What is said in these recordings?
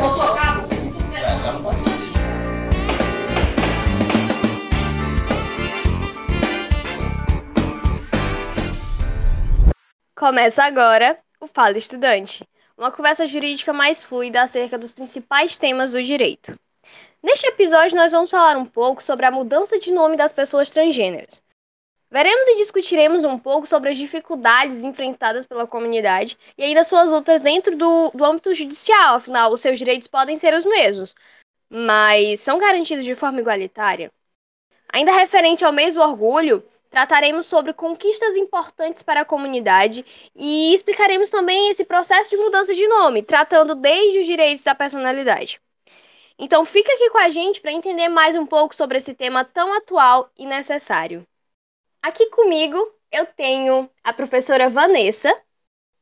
vou tocar. Começa agora o Fala Estudante, uma conversa jurídica mais fluida acerca dos principais temas do direito. Neste episódio, nós vamos falar um pouco sobre a mudança de nome das pessoas transgêneros. Veremos e discutiremos um pouco sobre as dificuldades enfrentadas pela comunidade e ainda suas lutas dentro do, do âmbito judicial, afinal, os seus direitos podem ser os mesmos, mas são garantidos de forma igualitária. Ainda referente ao mês do orgulho, Trataremos sobre conquistas importantes para a comunidade e explicaremos também esse processo de mudança de nome, tratando desde os direitos da personalidade. Então fica aqui com a gente para entender mais um pouco sobre esse tema tão atual e necessário. Aqui comigo eu tenho a professora Vanessa,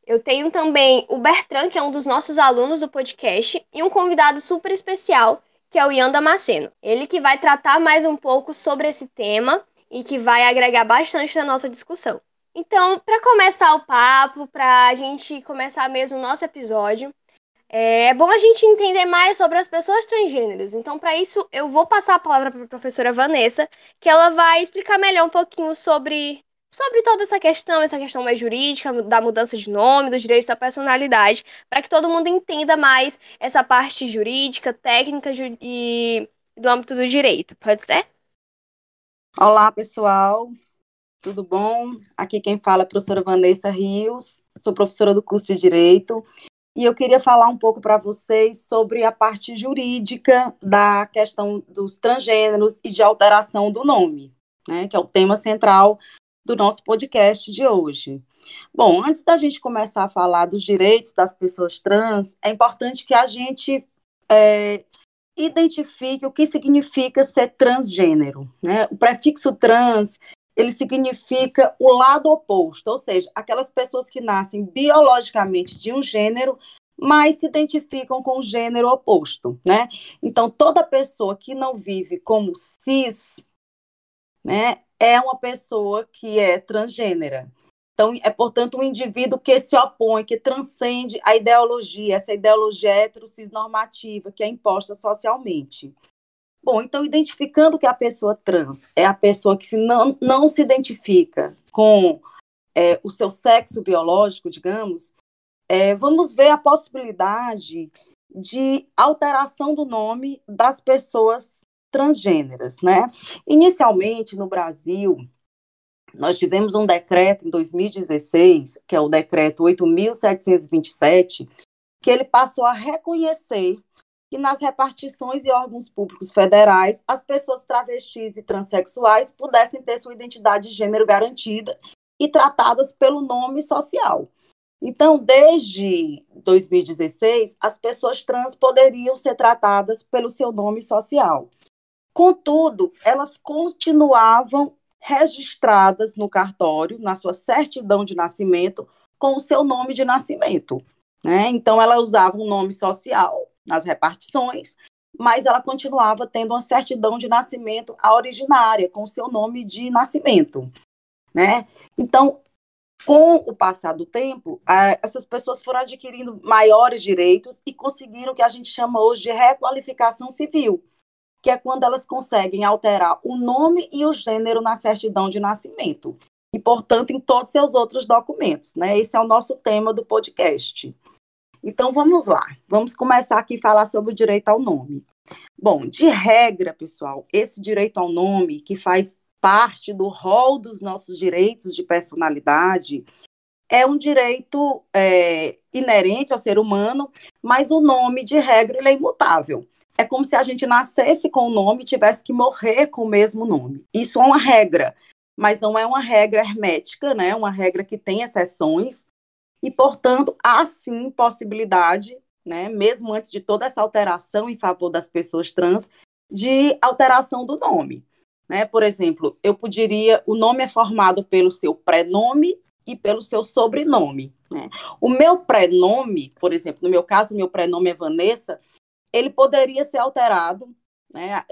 eu tenho também o Bertrand, que é um dos nossos alunos do podcast, e um convidado super especial, que é o Ian Damasceno. Ele que vai tratar mais um pouco sobre esse tema e que vai agregar bastante na nossa discussão. Então, para começar o papo, para a gente começar mesmo o nosso episódio, é, é bom a gente entender mais sobre as pessoas transgêneros. Então, para isso, eu vou passar a palavra para a professora Vanessa, que ela vai explicar melhor um pouquinho sobre, sobre toda essa questão, essa questão mais jurídica, da mudança de nome, dos direitos da personalidade, para que todo mundo entenda mais essa parte jurídica, técnica e do âmbito do direito. Pode ser? Olá, pessoal. Tudo bom? Aqui quem fala é a professora Vanessa Rios, sou professora do curso de Direito, e eu queria falar um pouco para vocês sobre a parte jurídica da questão dos transgêneros e de alteração do nome, né, que é o tema central do nosso podcast de hoje. Bom, antes da gente começar a falar dos direitos das pessoas trans, é importante que a gente é, identifique o que significa ser transgênero. Né? O prefixo trans ele significa o lado oposto, ou seja, aquelas pessoas que nascem biologicamente de um gênero, mas se identificam com o gênero oposto, né? Então, toda pessoa que não vive como cis, né, é uma pessoa que é transgênera. Então, é, portanto, um indivíduo que se opõe, que transcende a ideologia, essa ideologia heterocis-normativa que é imposta socialmente. Bom, então, identificando que a pessoa trans é a pessoa que se não, não se identifica com é, o seu sexo biológico, digamos, é, vamos ver a possibilidade de alteração do nome das pessoas transgêneras, né? Inicialmente, no Brasil, nós tivemos um decreto em 2016, que é o decreto 8.727, que ele passou a reconhecer que nas repartições e órgãos públicos federais, as pessoas travestis e transexuais pudessem ter sua identidade de gênero garantida e tratadas pelo nome social. Então, desde 2016, as pessoas trans poderiam ser tratadas pelo seu nome social. Contudo, elas continuavam registradas no cartório, na sua certidão de nascimento, com o seu nome de nascimento. Né? Então, ela usava um nome social nas repartições, mas ela continuava tendo uma certidão de nascimento originária, com seu nome de nascimento. Né? Então, com o passar do tempo, essas pessoas foram adquirindo maiores direitos e conseguiram o que a gente chama hoje de requalificação civil, que é quando elas conseguem alterar o nome e o gênero na certidão de nascimento. E, portanto, em todos os seus outros documentos. Né? Esse é o nosso tema do podcast. Então, vamos lá. Vamos começar aqui a falar sobre o direito ao nome. Bom, de regra, pessoal, esse direito ao nome, que faz parte do rol dos nossos direitos de personalidade, é um direito é, inerente ao ser humano, mas o nome, de regra, ele é imutável é como se a gente nascesse com o nome e tivesse que morrer com o mesmo nome. Isso é uma regra, mas não é uma regra hermética, né? É uma regra que tem exceções e, portanto, há sim possibilidade, né, mesmo antes de toda essa alteração em favor das pessoas trans, de alteração do nome. Né? Por exemplo, eu poderia, o nome é formado pelo seu prenome e pelo seu sobrenome. Né? O meu prenome, por exemplo, no meu caso, meu prenome é Vanessa, ele poderia ser alterado, né?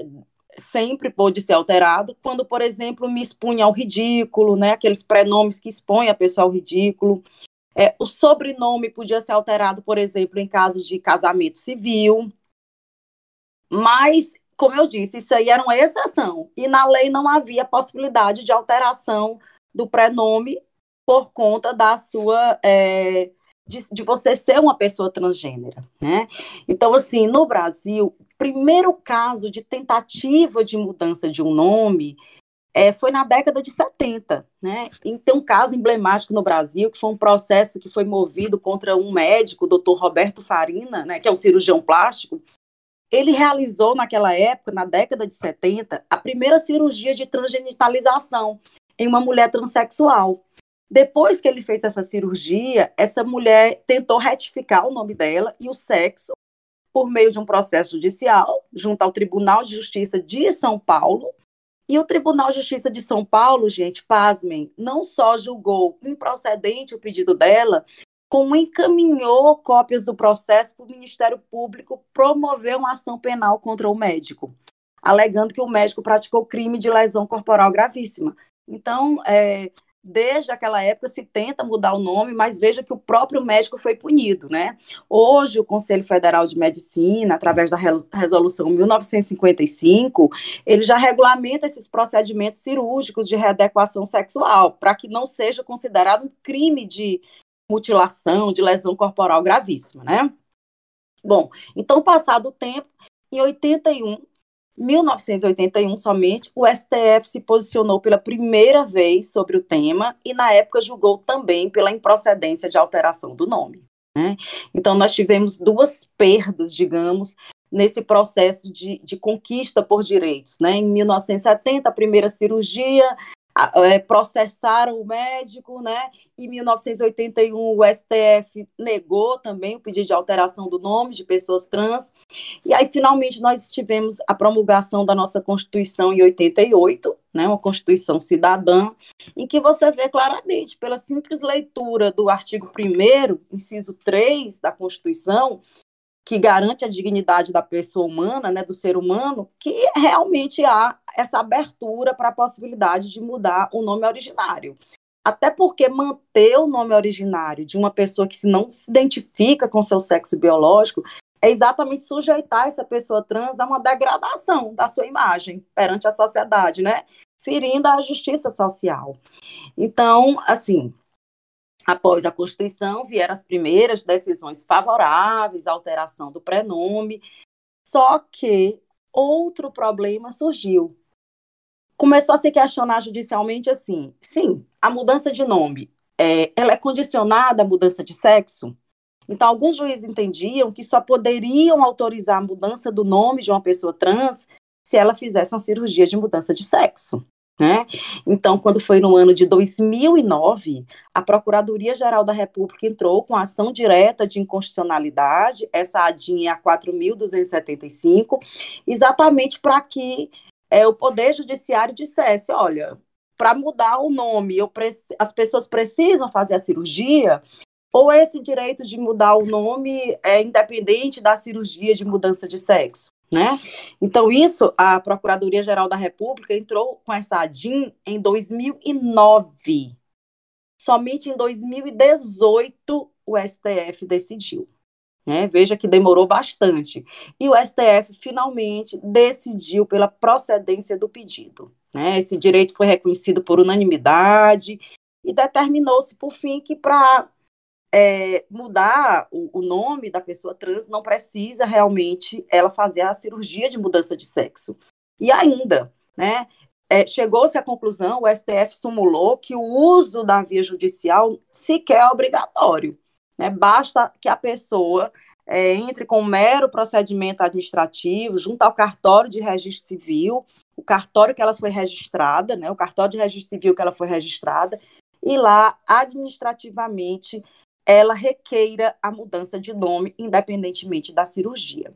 sempre pôde ser alterado, quando, por exemplo, me expunha ao ridículo, né? aqueles prenomes que expõem a pessoa ao ridículo, É, o sobrenome podia ser alterado, por exemplo, em casos de casamento civil. Mas, como eu disse, isso aí era uma exceção. E na lei não havia possibilidade de alteração do prenome por conta da sua. É, de, de, você ser uma pessoa transgênera, né? Então, assim, no Brasil, primeiro caso de tentativa de mudança de um nome é, foi na década de 70, né? E tem um caso emblemático no Brasil, que foi um processo que foi movido contra um médico, o doutor Roberto Farina, né, que é um cirurgião plástico. Ele realizou, naquela época, na década de 70, a primeira cirurgia de transgenitalização em uma mulher transexual. Depois que ele fez essa cirurgia, essa mulher tentou retificar o nome dela e o sexo por meio de um processo judicial junto ao Tribunal de Justiça de São Paulo, e o Tribunal de Justiça de São Paulo, gente, pasmem, não só julgou improcedente o pedido dela, como encaminhou cópias do processo para o Ministério Público promover uma ação penal contra o médico, alegando que o médico praticou crime de lesão corporal gravíssima. Então, é, desde aquela época se tenta mudar o nome, mas veja que o próprio médico foi punido, né? Hoje o Conselho Federal de Medicina, através da resolução 1955, ele já regulamenta esses procedimentos cirúrgicos de readequação sexual, para que não seja considerado um crime de mutilação, de lesão corporal gravíssima, né? Bom, então passado o tempo, em 81 1981 somente, o STF se posicionou pela primeira vez sobre o tema e, na época, julgou também pela improcedência de alteração do nome. Né? Então, nós tivemos duas perdas, digamos, nesse processo de, de conquista por direitos. Né? Em 1970, a primeira cirurgia, processaram o médico, né? Em 1981, o STF negou também o pedido de alteração do nome de pessoas trans. E aí, finalmente, nós tivemos a promulgação da nossa Constituição em 88, né? Uma Constituição cidadã, em que você vê claramente, pela simples leitura do artigo 1, inciso 3 da Constituição, que garante a dignidade da pessoa humana, né, do ser humano, que realmente há essa abertura para a possibilidade de mudar o nome originário. Até porque manter o nome originário de uma pessoa que se não se identifica com seu sexo biológico é exatamente sujeitar essa pessoa trans a uma degradação da sua imagem perante a sociedade, né? Ferindo a justiça social. Então, assim, Após a Constituição, vieram as primeiras decisões favoráveis à alteração do prenome, só que outro problema surgiu. Começou a se questionar judicialmente assim: sim, a mudança de nome é, ela é condicionada à mudança de sexo? Então, alguns juízes entendiam que só poderiam autorizar a mudança do nome de uma pessoa trans se ela fizesse uma cirurgia de mudança de sexo. Né? Então, quando foi no ano de 2009, a Procuradoria-Geral da República entrou com ação direta de inconstitucionalidade, essa adinha 4.275, exatamente para que é, o Poder Judiciário dissesse: olha, para mudar o nome, as pessoas precisam fazer a cirurgia, ou esse direito de mudar o nome é independente da cirurgia de mudança de sexo? Né? Então, isso, a Procuradoria-Geral da República entrou com essa ADIM em 2009. Somente em 2018 o STF decidiu. Né? Veja que demorou bastante. E o STF finalmente decidiu pela procedência do pedido. Né? Esse direito foi reconhecido por unanimidade e determinou-se, por fim, que para é, mudar o, o, nome da pessoa trans não precisa realmente ela fazer a cirurgia de mudança de sexo. E ainda, né, é, chegou-se à conclusão, o STF simulou que o uso da via judicial sequer é obrigatório. Né, basta que a pessoa é, entre com um mero procedimento administrativo junto ao cartório de registro civil, o cartório que ela foi registrada, né, o cartório de registro civil que ela foi registrada, e lá administrativamente ela requeira a mudança de nome, independentemente da cirurgia.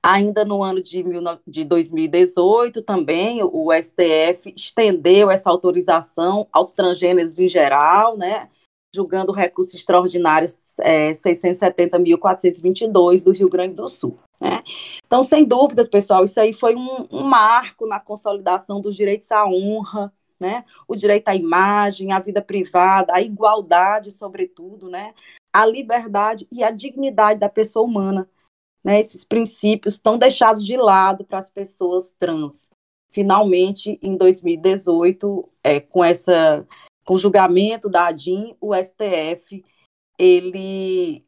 Ainda no ano de, de 2018, também o STF estendeu essa autorização aos transgêneros em geral, né, julgando o recurso extraordinário é, 670.422 do Rio Grande do Sul. Né? Então, sem dúvidas, pessoal, isso aí foi um, um marco na consolidação dos direitos à honra, né? O direito à imagem, à vida privada, à igualdade, sobretudo, né? A liberdade e a dignidade da pessoa humana, né? Esses princípios estão deixados de lado para as pessoas trans. Finalmente, em 2018, é, com essa com o julgamento da ADIM, o STF ele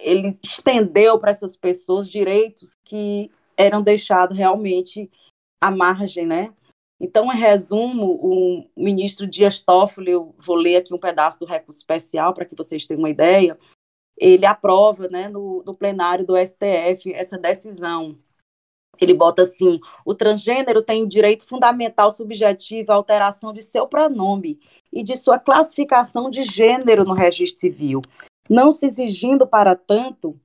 ele estendeu para essas pessoas direitos que eram deixados realmente à margem, né? Então, em resumo, o ministro Dias Toffoli, eu vou ler aqui um pedaço do recurso especial para que vocês tenham uma ideia, ele aprova né, no, no plenário do STF essa decisão. Ele bota assim: o transgênero tem direito fundamental subjetivo à alteração de seu pronome e de sua classificação de gênero no registro civil, não se exigindo para tanto,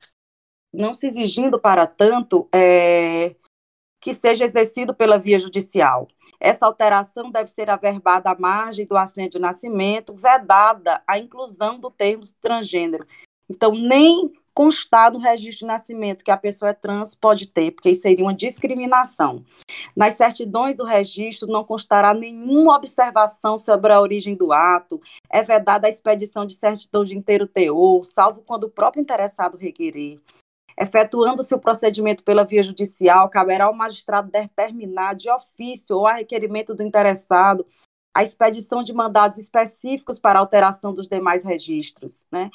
não se exigindo para tanto é, que seja exercido pela via judicial. Essa alteração deve ser averbada à margem do assento de nascimento, vedada a inclusão do termo transgênero. Então, nem constar no registro de nascimento que a pessoa é trans pode ter, porque isso seria uma discriminação. Nas certidões do registro não constará nenhuma observação sobre a origem do ato, é vedada a expedição de certidão de inteiro teor, salvo quando o próprio interessado requerer. Efetuando-se o procedimento pela via judicial, caberá ao magistrado determinar de ofício ou a requerimento do interessado a expedição de mandados específicos para alteração dos demais registros, né?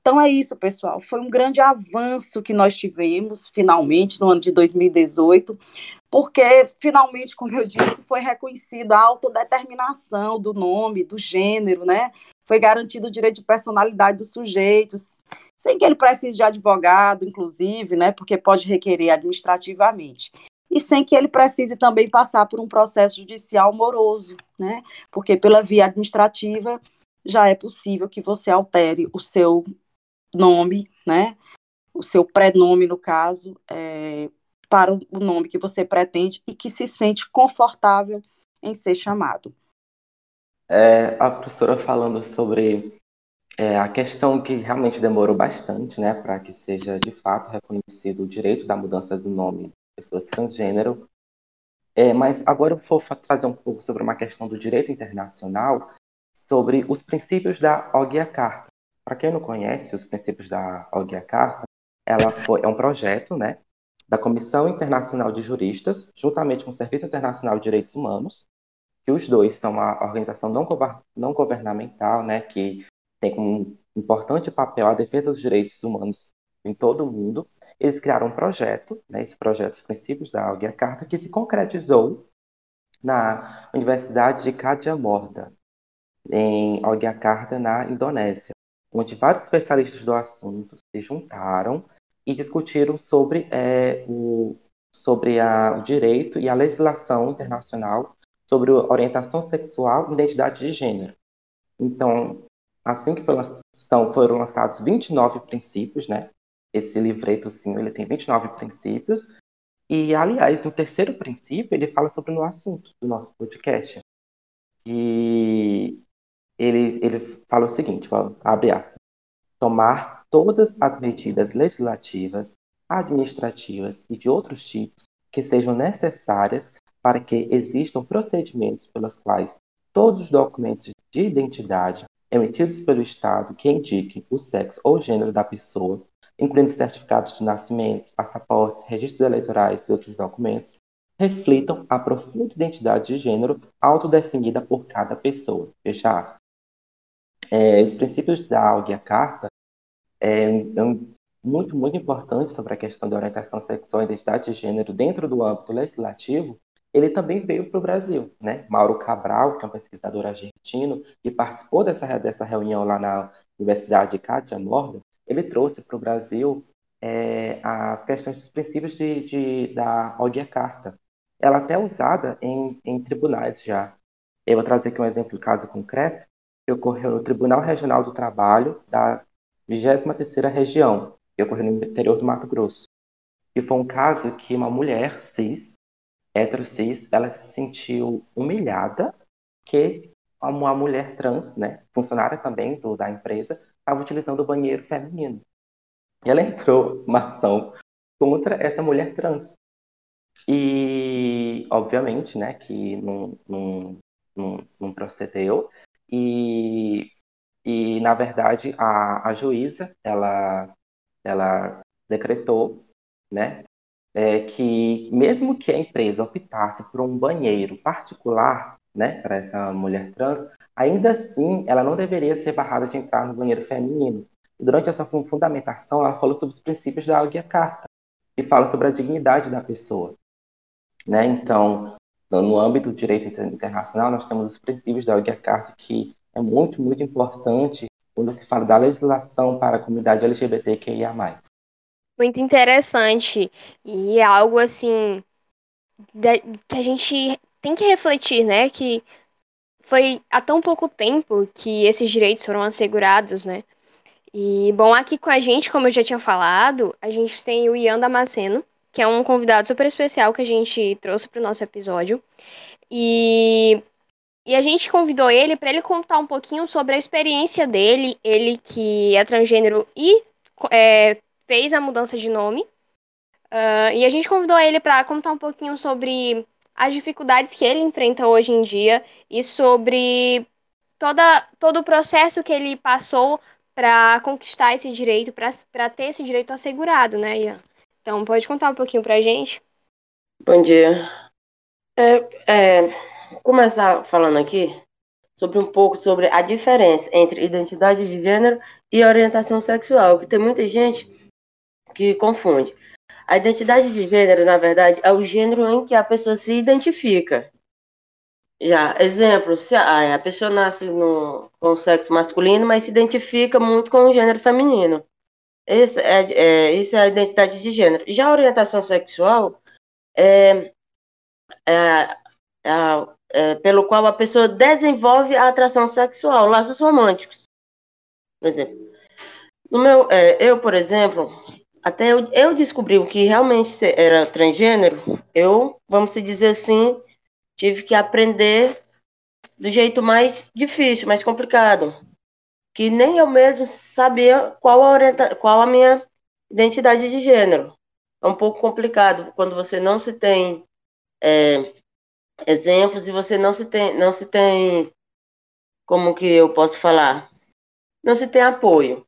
Então é isso, pessoal. Foi um grande avanço que nós tivemos, finalmente, no ano de 2018, porque, finalmente, como eu disse, foi reconhecida a autodeterminação do nome, do gênero, né? Foi garantido o direito de personalidade dos sujeitos, sem que ele precise de advogado, inclusive, né, porque pode requerer administrativamente. E sem que ele precise também passar por um processo judicial moroso, né, porque pela via administrativa já é possível que você altere o seu nome, né, o seu prenome, no caso, é, para o nome que você pretende e que se sente confortável em ser chamado. É, a professora falando sobre é, a questão que realmente demorou bastante, né, para que seja de fato reconhecido o direito da mudança do nome de pessoas transgênero. É, mas agora eu vou trazer um pouco sobre uma questão do direito internacional, sobre os princípios da Ogya Carta. Para quem não conhece os princípios da Ogya Carta, ela foi, é um projeto, né, da Comissão Internacional de Juristas, juntamente com o Serviço Internacional de Direitos Humanos, que os dois são uma organização não governamental, né, que tem como importante papel a defesa dos direitos humanos em todo o mundo. Eles criaram um projeto, né, esse projeto dos princípios da Algia Carta, que se concretizou na Universidade de Kadiamorda, em Yogyakarta, na Indonésia, onde vários especialistas do assunto se juntaram e discutiram sobre, é, o, sobre a, o direito e a legislação internacional sobre orientação sexual e identidade de gênero. Então, assim que foi lançação, foram lançados 29 princípios, né? Esse livreto, sim, ele tem 29 princípios. E, aliás, no terceiro princípio, ele fala sobre o assunto do nosso podcast. E ele, ele fala o seguinte, abre aspas, tomar todas as medidas legislativas, administrativas e de outros tipos que sejam necessárias para que existam procedimentos pelos quais todos os documentos de identidade emitidos pelo Estado que indiquem o sexo ou gênero da pessoa, incluindo certificados de nascimento, passaportes, registros eleitorais e outros documentos, reflitam a profunda identidade de gênero autodefinida por cada pessoa. Fecha é, os princípios da Áurea Carta é, é muito, muito importante sobre a questão da orientação sexual e identidade de gênero dentro do âmbito legislativo, ele também veio para o Brasil. Né? Mauro Cabral, que é um pesquisador argentino, que participou dessa, dessa reunião lá na Universidade de Cátia Morgan, ele trouxe para o Brasil é, as questões dos princípios de, de, da Ogya Carta. Ela até é usada em, em tribunais já. Eu vou trazer aqui um exemplo de caso concreto que ocorreu no Tribunal Regional do Trabalho da 23ª Região, que ocorreu no interior do Mato Grosso. E foi um caso que uma mulher cis hétero cis, ela se sentiu humilhada que uma mulher trans, né, funcionária também do, da empresa, estava utilizando o banheiro feminino. E ela entrou uma ação contra essa mulher trans. E, obviamente, né, que num, num, não, não procedeu. E, e, na verdade, a, a juíza, ela, ela decretou, né, é, que mesmo que a empresa optasse por um banheiro particular, né, para essa mulher trans, ainda assim ela não deveria ser barrada de entrar no banheiro feminino. E durante essa fundamentação, ela falou sobre os princípios da Águia Carta, que fala sobre a dignidade da pessoa. Né? Então, no âmbito do direito internacional, nós temos os princípios da Águia Carta, que é muito, muito importante quando se fala da legislação para a comunidade LGBTQIA+. Muito interessante. E é algo, assim, que a gente tem que refletir, né? Que foi há tão pouco tempo que esses direitos foram assegurados, né? E, bom, aqui com a gente, como eu já tinha falado, a gente tem o Ian Damasceno, que é um convidado super especial que a gente trouxe para o nosso episódio. E, e a gente convidou ele para ele contar um pouquinho sobre a experiência dele, ele que é transgênero e é, fez a mudança de nome. Uh, e a gente convidou ele para contar um pouquinho sobre as dificuldades que ele enfrenta hoje em dia e sobre toda, todo o processo que ele passou para conquistar esse direito, para ter esse direito assegurado, né, Ian? Então, pode contar um pouquinho para a gente? Bom dia. É, é, começar falando aqui sobre um pouco sobre a diferença entre identidade de gênero e orientação sexual, que tem muita gente que confunde. A identidade de gênero, na verdade, é o gênero em que a pessoa se identifica. Já, exemplo, se a, a pessoa nasce no, com o sexo masculino, mas se identifica muito com o gênero feminino. Isso é, é, isso é a identidade de gênero. Já a orientação sexual é, é, é, é pelo qual a pessoa desenvolve a atração sexual, laços românticos. Por exemplo, no meu, é, eu, por exemplo, até eu, eu descobri o que realmente era transgênero, eu, vamos dizer assim, tive que aprender do jeito mais difícil, mais complicado, que nem eu mesmo sabia qual a, orienta qual a minha identidade de gênero. É um pouco complicado quando você não se tem é, exemplos e você não se tem, não se tem, como que eu posso falar, não se tem apoio.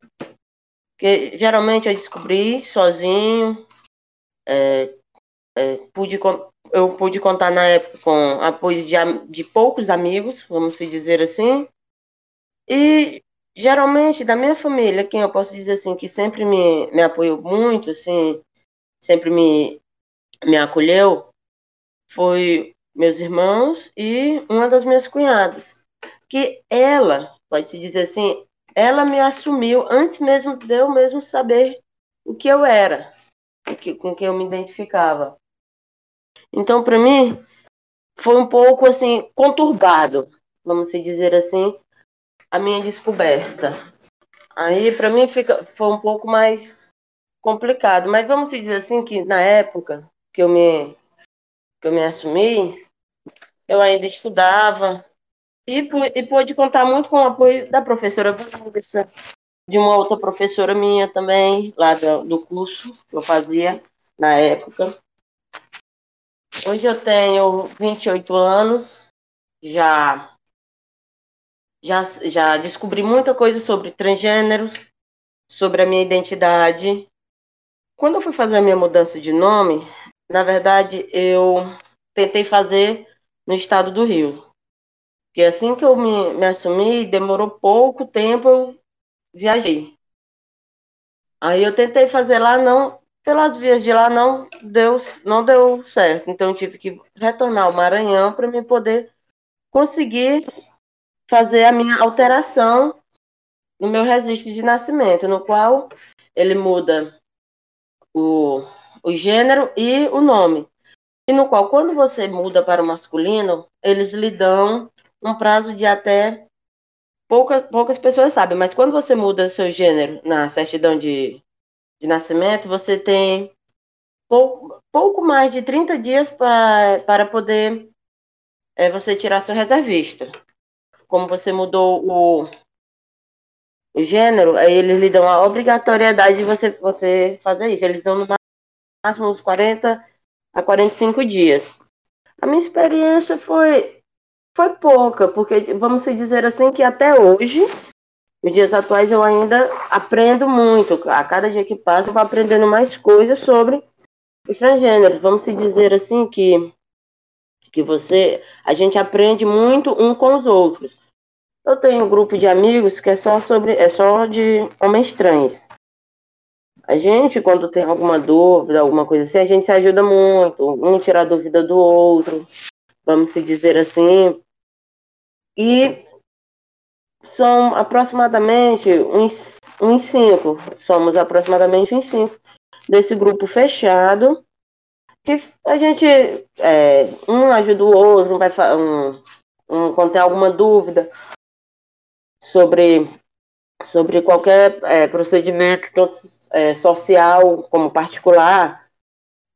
Porque geralmente eu descobri sozinho, é, é, pude, eu pude contar na época com apoio de, de poucos amigos, vamos dizer assim, e geralmente da minha família, quem eu posso dizer assim, que sempre me, me apoiou muito, assim, sempre me, me acolheu, foi meus irmãos e uma das minhas cunhadas, que ela, pode-se dizer assim, ela me assumiu antes mesmo de eu mesmo saber o que eu era, o que, com quem eu me identificava. Então, para mim, foi um pouco assim conturbado, vamos dizer assim, a minha descoberta. Aí, para mim, fica, foi um pouco mais complicado. Mas vamos dizer assim que na época que eu me que eu me assumi, eu ainda estudava, e, e pôde contar muito com o apoio da professora Vanessa, de uma outra professora minha também, lá do, do curso que eu fazia na época. Hoje eu tenho 28 anos, já, já, já descobri muita coisa sobre transgêneros, sobre a minha identidade. Quando eu fui fazer a minha mudança de nome, na verdade eu tentei fazer no estado do Rio. Porque assim que eu me, me assumi, demorou pouco tempo, eu viajei. Aí eu tentei fazer lá, não, pelas vias de lá não deu, não deu certo. Então eu tive que retornar ao Maranhão para me poder conseguir fazer a minha alteração no meu registro de nascimento, no qual ele muda o, o gênero e o nome. E no qual, quando você muda para o masculino, eles lhe dão um prazo de até pouca, poucas pessoas sabem, mas quando você muda seu gênero na certidão de, de nascimento, você tem pouco, pouco mais de 30 dias pra, para poder é, você tirar seu reservista. Como você mudou o, o gênero, aí eles lhe dão a obrigatoriedade de você, você fazer isso. Eles dão no máximo uns 40 a 45 dias. A minha experiência foi foi pouca, porque vamos dizer assim que até hoje, nos dias atuais, eu ainda aprendo muito. A cada dia que passa, eu vou aprendendo mais coisas sobre os transgêneros. Vamos dizer assim que que você, a gente aprende muito um com os outros. Eu tenho um grupo de amigos que é só sobre, é só de homens trans. A gente, quando tem alguma dúvida, alguma coisa assim, a gente se ajuda muito, um tira a dúvida do outro, vamos se dizer assim. E são aproximadamente uns, uns cinco, somos aproximadamente uns cinco desse grupo fechado, que a gente, é, um ajuda o outro, um vai um, um, quando tem alguma dúvida sobre, sobre qualquer é, procedimento, tanto é, social como particular,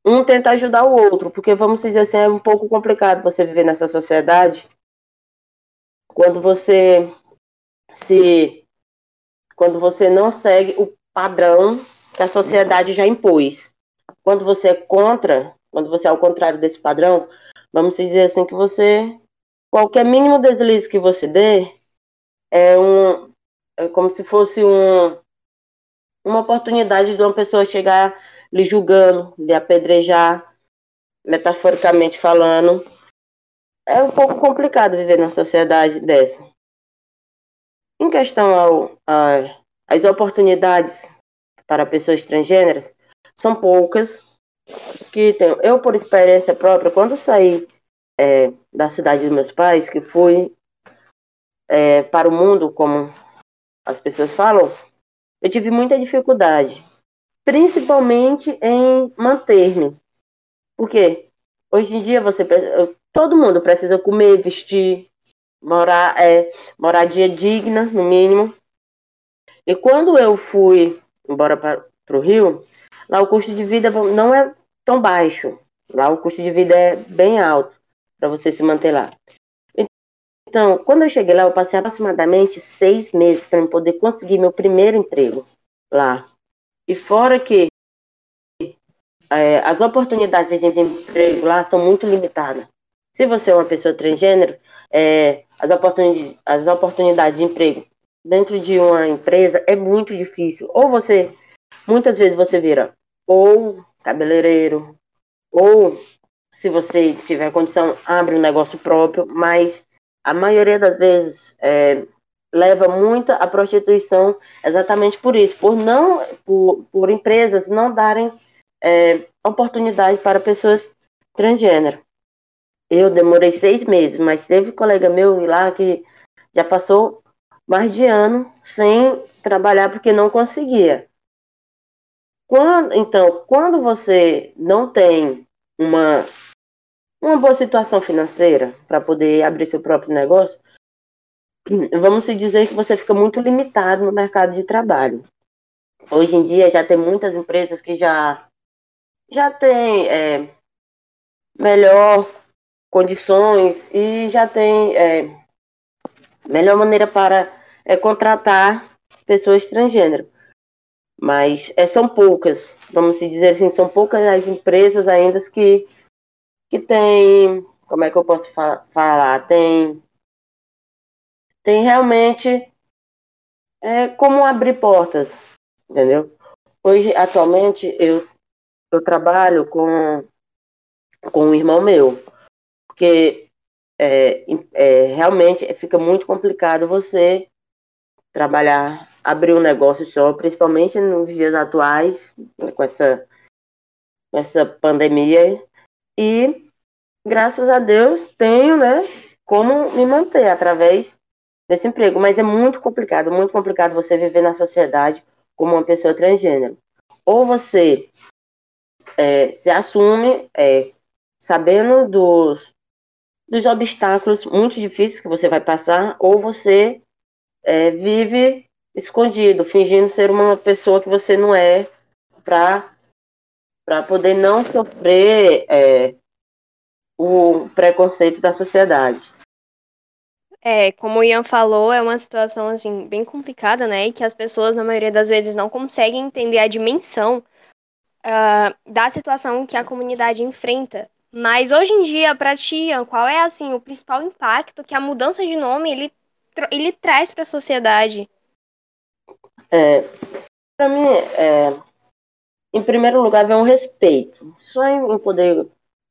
um tenta ajudar o outro, porque vamos dizer assim, é um pouco complicado você viver nessa sociedade quando você se quando você não segue o padrão que a sociedade já impôs. Quando você é contra, quando você é ao contrário desse padrão, vamos dizer assim que você qualquer mínimo deslize que você dê é um é como se fosse um uma oportunidade de uma pessoa chegar lhe julgando, lhe apedrejar, metaforicamente falando. É um pouco complicado viver numa sociedade dessa. Em questão ao, a, as oportunidades para pessoas transgêneras, são poucas. Que tem, eu, por experiência própria, quando saí é, da cidade dos meus pais, que fui é, para o mundo, como as pessoas falam, eu tive muita dificuldade, principalmente em manter-me. Porque hoje em dia você todo mundo precisa comer, vestir, morar, é, moradia digna, no mínimo. E quando eu fui embora para o Rio, lá o custo de vida não é tão baixo. Lá o custo de vida é bem alto para você se manter lá. Então, quando eu cheguei lá, eu passei aproximadamente seis meses para poder conseguir meu primeiro emprego lá. E fora que é, as oportunidades de emprego lá são muito limitadas. Se você é uma pessoa transgênero, é, as, oportunidades, as oportunidades de emprego dentro de uma empresa é muito difícil. Ou você, muitas vezes você vira ou cabeleireiro, ou se você tiver condição, abre um negócio próprio, mas a maioria das vezes é, leva muito à prostituição exatamente por isso, por não por, por empresas não darem é, oportunidade para pessoas transgênero. Eu demorei seis meses, mas teve um colega meu lá que já passou mais de ano sem trabalhar porque não conseguia. Quando, então, quando você não tem uma uma boa situação financeira para poder abrir seu próprio negócio, vamos se dizer que você fica muito limitado no mercado de trabalho. Hoje em dia já tem muitas empresas que já já tem é, melhor condições e já tem é, melhor maneira para é, contratar pessoas transgênero. Mas é, são poucas, vamos dizer assim, são poucas as empresas ainda que que tem, como é que eu posso fa falar? Tem, tem realmente é, como abrir portas, entendeu? Hoje, atualmente, eu, eu trabalho com, com um irmão meu, porque é, é, realmente fica muito complicado você trabalhar, abrir um negócio só, principalmente nos dias atuais, com essa, com essa pandemia, e graças a Deus tenho, né, como me manter através desse emprego, mas é muito complicado, muito complicado você viver na sociedade como uma pessoa transgênero. Ou você é, se assume é, sabendo dos, dos obstáculos muito difíceis que você vai passar, ou você é, vive escondido, fingindo ser uma pessoa que você não é, para para poder não sofrer é, o preconceito da sociedade. É, como o Ian falou, é uma situação assim bem complicada, né? E que as pessoas, na maioria das vezes, não conseguem entender a dimensão uh, da situação que a comunidade enfrenta Mas hoje em dia, pra ti, qual é assim o principal impacto que a mudança de nome ele, ele traz pra sociedade? É, para mim, é, em primeiro lugar, vem um respeito. Só em, em poder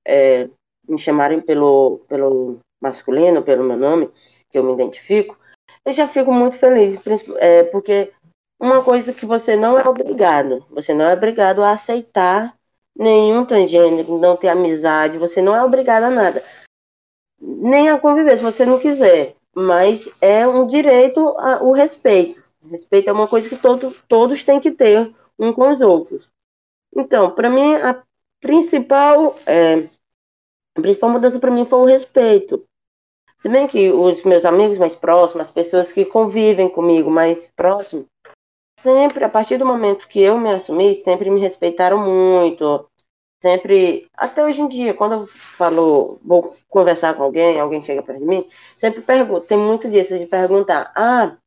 é, me chamarem pelo, pelo masculino, pelo meu nome, que eu me identifico, eu já fico muito feliz, é, porque uma coisa que você não é obrigado, você não é obrigado a aceitar nenhum transgênero, não ter amizade, você não é obrigado a nada. Nem a conviver, se você não quiser. Mas é um direito a- o respeito. Respeito é uma coisa que todo, todos têm que ter um com os outros. Então, para mim, a principal, é, a principal mudança para mim foi o respeito. Se bem que os meus amigos mais próximos, as pessoas que convivem comigo mais próximo, sempre, a partir do momento que eu me assumi, sempre me respeitaram muito. Sempre, até hoje em dia, quando eu falo, vou conversar com alguém, alguém chega perto de mim, sempre pergunto, tem muito disso de perguntar, ah,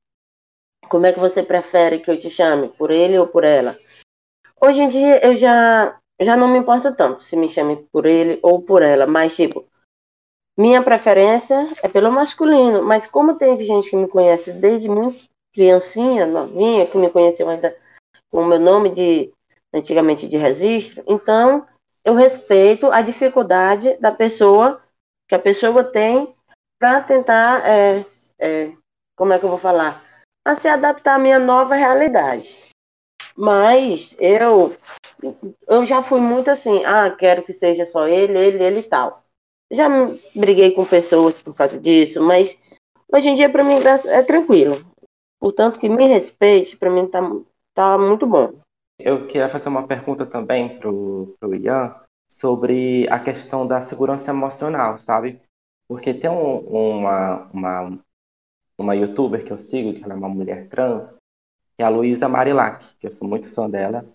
como é que você prefere que eu te chame? Por ele ou por ela? Hoje em dia eu já, já não me importo tanto se me chame por ele ou por ela, mas tipo, minha preferência é pelo masculino, mas como tem gente que me conhece desde muito criancinha, novinha, que me conheceu ainda com o meu nome de antigamente de registro, então eu respeito a dificuldade da pessoa que a pessoa tem para tentar, é, é, como é que eu vou falar, a se adaptar à minha nova realidade. Mas eu eu já fui muito assim, ah, quero que seja só ele, ele, ele e tal. Já briguei com pessoas por causa disso, mas hoje em dia para mim é tranquilo. Portanto, que me respeite, para mim tá, tá muito bom. Eu queria fazer uma pergunta também pro, pro Ian sobre a questão da segurança emocional, sabe? Porque tem um- uma, uma, uma youtuber que eu sigo, que ela é uma mulher trans, que é a Luísa Marilac, que eu sou muito fã dela,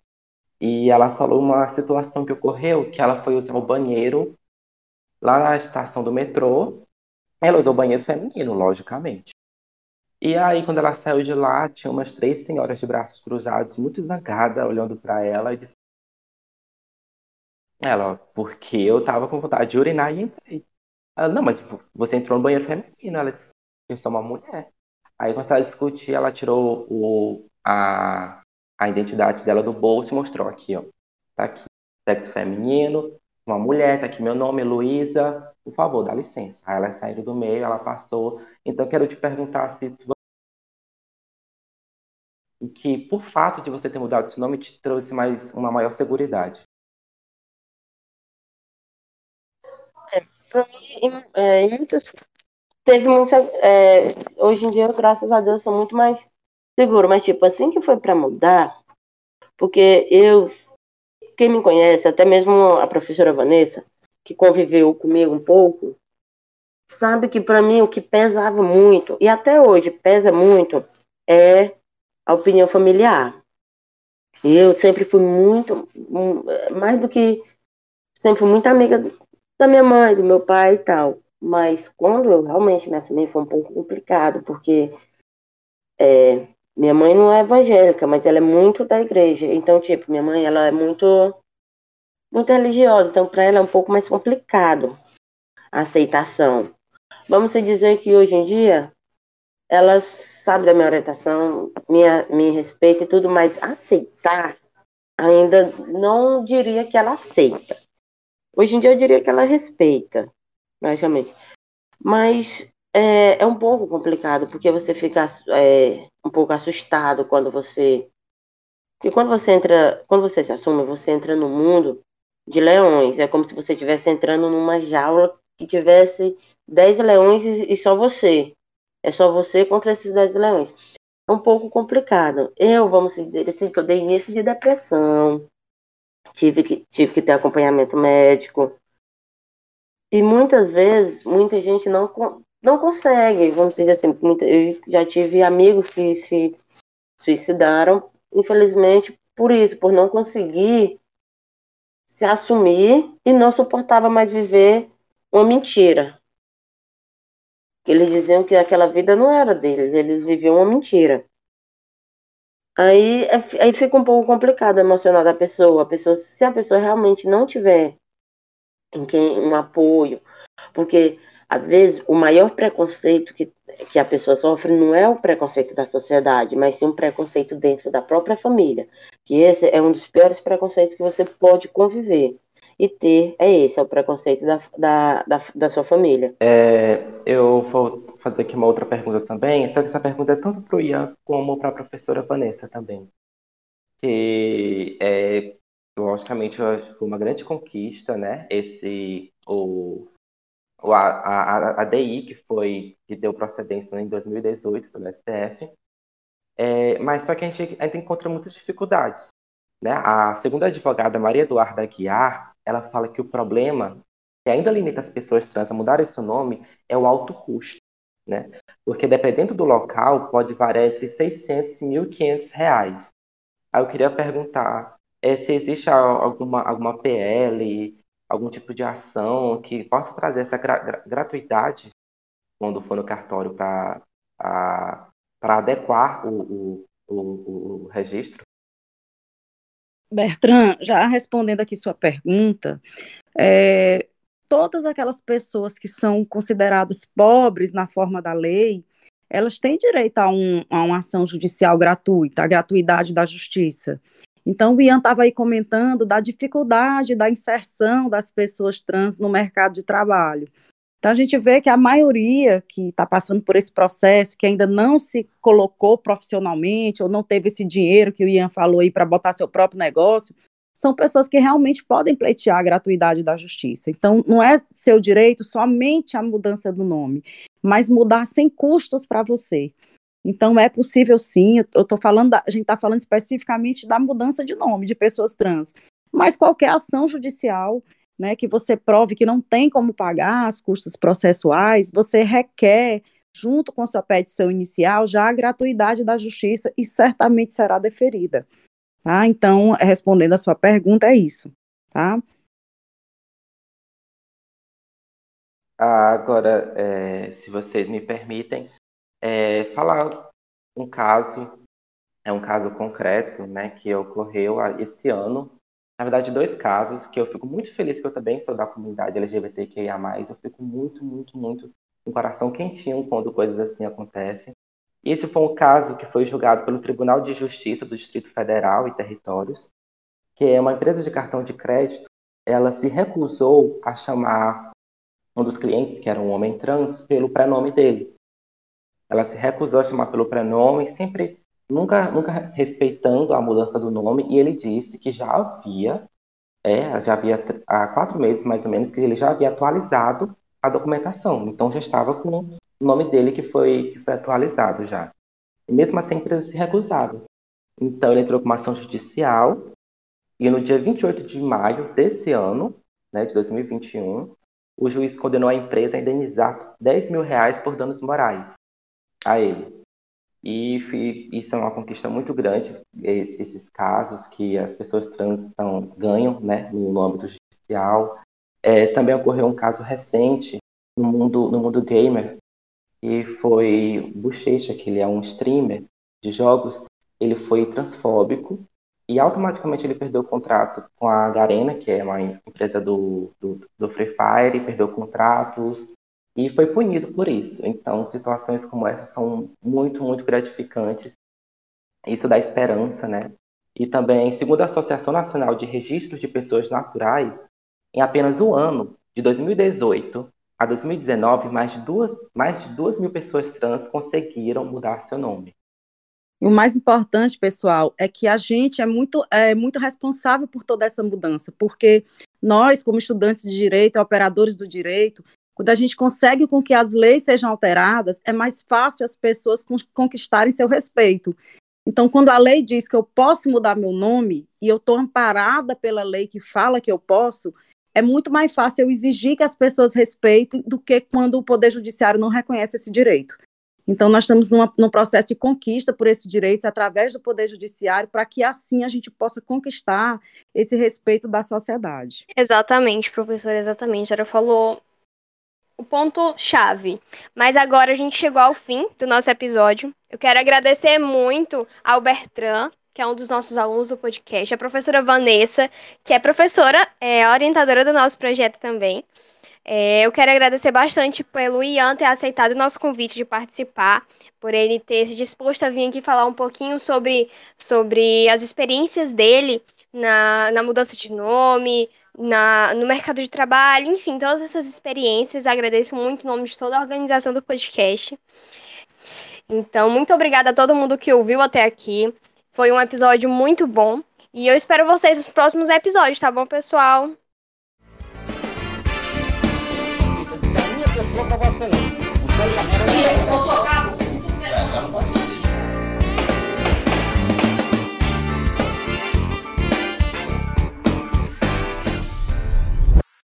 e ela falou uma situação que ocorreu, que ela foi usar o banheiro lá na estação do metrô, ela usou o banheiro feminino, logicamente. E aí, quando ela saiu de lá, tinha umas três senhoras de braços cruzados, muito zangadas, olhando para ela e disse: Ela, porque eu tava com vontade de urinar e entrei. Ela, não, mas você entrou no banheiro feminino. Ela disse: Eu sou uma mulher. Aí, quando ela discutir, ela tirou o, a, a identidade dela do bolso e mostrou aqui, ó. Tá aqui, sexo feminino, uma mulher, tá aqui meu nome, Luísa. Por favor, dá licença. Aí ela saiu do meio, ela passou. Então, quero te perguntar se e que, por fato de você ter mudado seu nome, te trouxe mais uma maior segurança. Pra mim, em, é, em muitas. Teve muita. é, hoje em dia, graças a Deus, sou muito mais seguro. Mas, tipo, assim que foi pra mudar, porque eu. Quem me conhece, até mesmo a professora Vanessa, que conviveu comigo um pouco, sabe que pra mim o que pesava muito, e até hoje pesa muito, é a opinião familiar. Eu sempre fui muito. Mais do que. Sempre fui muito amiga da minha mãe, do meu pai e tal. Mas quando eu realmente me assumi foi um pouco complicado, porque é, minha mãe não é evangélica, mas ela é muito da igreja. Então, tipo, minha mãe ela é muito muito religiosa, então para ela é um pouco mais complicado a aceitação. Vamos dizer que hoje em dia ela sabe da minha orientação, minha, me respeita e tudo, mas aceitar ainda não diria que ela aceita. Hoje em dia eu diria que ela respeita, logicamente. Mas é, é um pouco complicado, porque você fica é, um pouco assustado quando você. Porque quando você entra. Quando você se assume, você entra no mundo de leões. É como se você estivesse entrando numa jaula que tivesse 10 leões e, só você. É só você contra esses 10 leões. É um pouco complicado. Eu, vamos dizer assim, que eu dei início de depressão. Tive que, tive que ter acompanhamento médico. E muitas vezes, muita gente não, não consegue, vamos dizer assim, muita- eu já tive amigos que se suicidaram, infelizmente, por isso, por não conseguir se assumir e não suportava mais viver uma mentira. Eles diziam que aquela vida não era deles, eles viviam uma mentira. Aí, é- aí fica um pouco complicado o emocional da pessoa. A pessoa, se a pessoa realmente não tiver em quem um apoio, porque às vezes o maior preconceito que, que a pessoa sofre não é o preconceito da sociedade, mas sim um preconceito dentro da própria família, que esse é um dos piores preconceitos que você pode conviver e ter, é esse, é o preconceito da, da, da, da sua família. É, eu vou fazer aqui uma outra pergunta também, só que essa pergunta é tanto para o Ian como para a professora Vanessa também. Que é, logicamente foi uma grande conquista, né? Esse o, o a, a, a DI que foi que deu procedência em 2018 pelo STF, é, mas só que a gente ainda encontra muitas dificuldades, né? A segunda advogada Maria Eduarda Aguiar, ela fala que o problema que ainda limita as pessoas trans a mudar esse nome é o alto custo, né? Porque dependendo do local pode variar entre 600 e 1.500 reais. Aí eu queria perguntar é, se existe alguma, alguma PL, algum tipo de ação que possa trazer essa gra gratuidade quando for no cartório para adequar o, o, o, o registro? Bertrand, já respondendo aqui sua pergunta, é, todas aquelas pessoas que são consideradas pobres na forma da lei, elas têm direito a, um, a uma ação judicial gratuita, a gratuidade da justiça. Então, o Ian estava aí comentando da dificuldade da inserção das pessoas trans no mercado de trabalho. Então, a gente vê que a maioria que está passando por esse processo, que ainda não se colocou profissionalmente, ou não teve esse dinheiro que o Ian falou aí para botar seu próprio negócio, são pessoas que realmente podem pleitear a gratuidade da justiça. Então, não é seu direito somente a mudança do nome, mas mudar sem custos para você. Então, é possível sim, eu estou falando, a gente está falando especificamente da mudança de nome de pessoas trans, mas qualquer ação judicial né, que você prove que não tem como pagar as custas processuais, você requer, junto com sua petição inicial, já a gratuidade da justiça e certamente será deferida. Tá? Então, respondendo a sua pergunta, é isso. Tá? Ah, agora, é, se vocês me permitem, é, falar um caso, é um caso concreto, né, que ocorreu esse ano. Na verdade, dois casos que eu fico muito feliz que eu também sou da comunidade LGBTQIA+, eu fico muito, muito, muito com o coração quentinho quando coisas assim acontecem. E esse foi um caso que foi julgado pelo Tribunal de Justiça do Distrito Federal e Territórios, que é uma empresa de cartão de crédito, ela se recusou a chamar um dos clientes, que era um homem trans, pelo prenome dele. Ela se recusou a chamar pelo prenome, sempre nunca, nunca respeitando a mudança do nome, e ele disse que já havia, é, já havia há quatro meses mais ou menos, que ele já havia atualizado a documentação, então já estava com o nome dele que foi, que foi atualizado já. E mesmo assim a empresa se recusava. Então ele entrou com uma ação judicial, e no dia 28 de maio desse ano, né, de 2021, o juiz condenou a empresa a indenizar 10 mil reais por danos morais a ele. E isso é uma conquista muito grande, esses casos que as pessoas trans estão, ganham né, no âmbito judicial. É, também ocorreu um caso recente no mundo, no mundo gamer, que foi Bochecha, que ele é um streamer de jogos, ele foi transfóbico e automaticamente ele perdeu o contrato com a Garena, que é uma empresa do, do, do Free Fire, perdeu contratos, e foi punido por isso. Então, situações como essa são muito, muito gratificantes. Isso dá esperança, né? E também, segundo a Associação Nacional de Registros de Pessoas Naturais, em apenas um ano, de 2018 a 2019, mais de duas, mais de duas mil pessoas trans conseguiram mudar seu nome. E o mais importante, pessoal, é que a gente é muito, é muito responsável por toda essa mudança, porque nós, como estudantes de direito, operadores do direito, quando a gente consegue com que as leis sejam alteradas, é mais fácil as pessoas conquistarem seu respeito. Então, quando a lei diz que eu posso mudar meu nome e eu estou amparada pela lei que fala que eu posso, é muito mais fácil eu exigir que as pessoas respeitem do que quando o Poder Judiciário não reconhece esse direito. Então, nós estamos numa, num processo de conquista por esses direitos através do Poder Judiciário, para que assim a gente possa conquistar esse respeito da sociedade. Exatamente, professora, exatamente. Ela falou o ponto chave. Mas agora a gente chegou ao fim do nosso episódio. Eu quero agradecer muito ao Bertrand, que é um dos nossos alunos do podcast, a professora Vanessa, que é professora, é orientadora do nosso projeto também. É, eu quero agradecer bastante pelo Ian ter aceitado o nosso convite de participar, por ele ter se disposto a vir aqui falar um pouquinho sobre, sobre as experiências dele na, na mudança de nome, na, no mercado de trabalho, enfim, todas essas experiências. Agradeço muito em nome de toda a organização do podcast. Então, muito obrigada a todo mundo que ouviu até aqui. Foi um episódio muito bom. E eu espero vocês nos próximos episódios, tá bom, pessoal? Sim,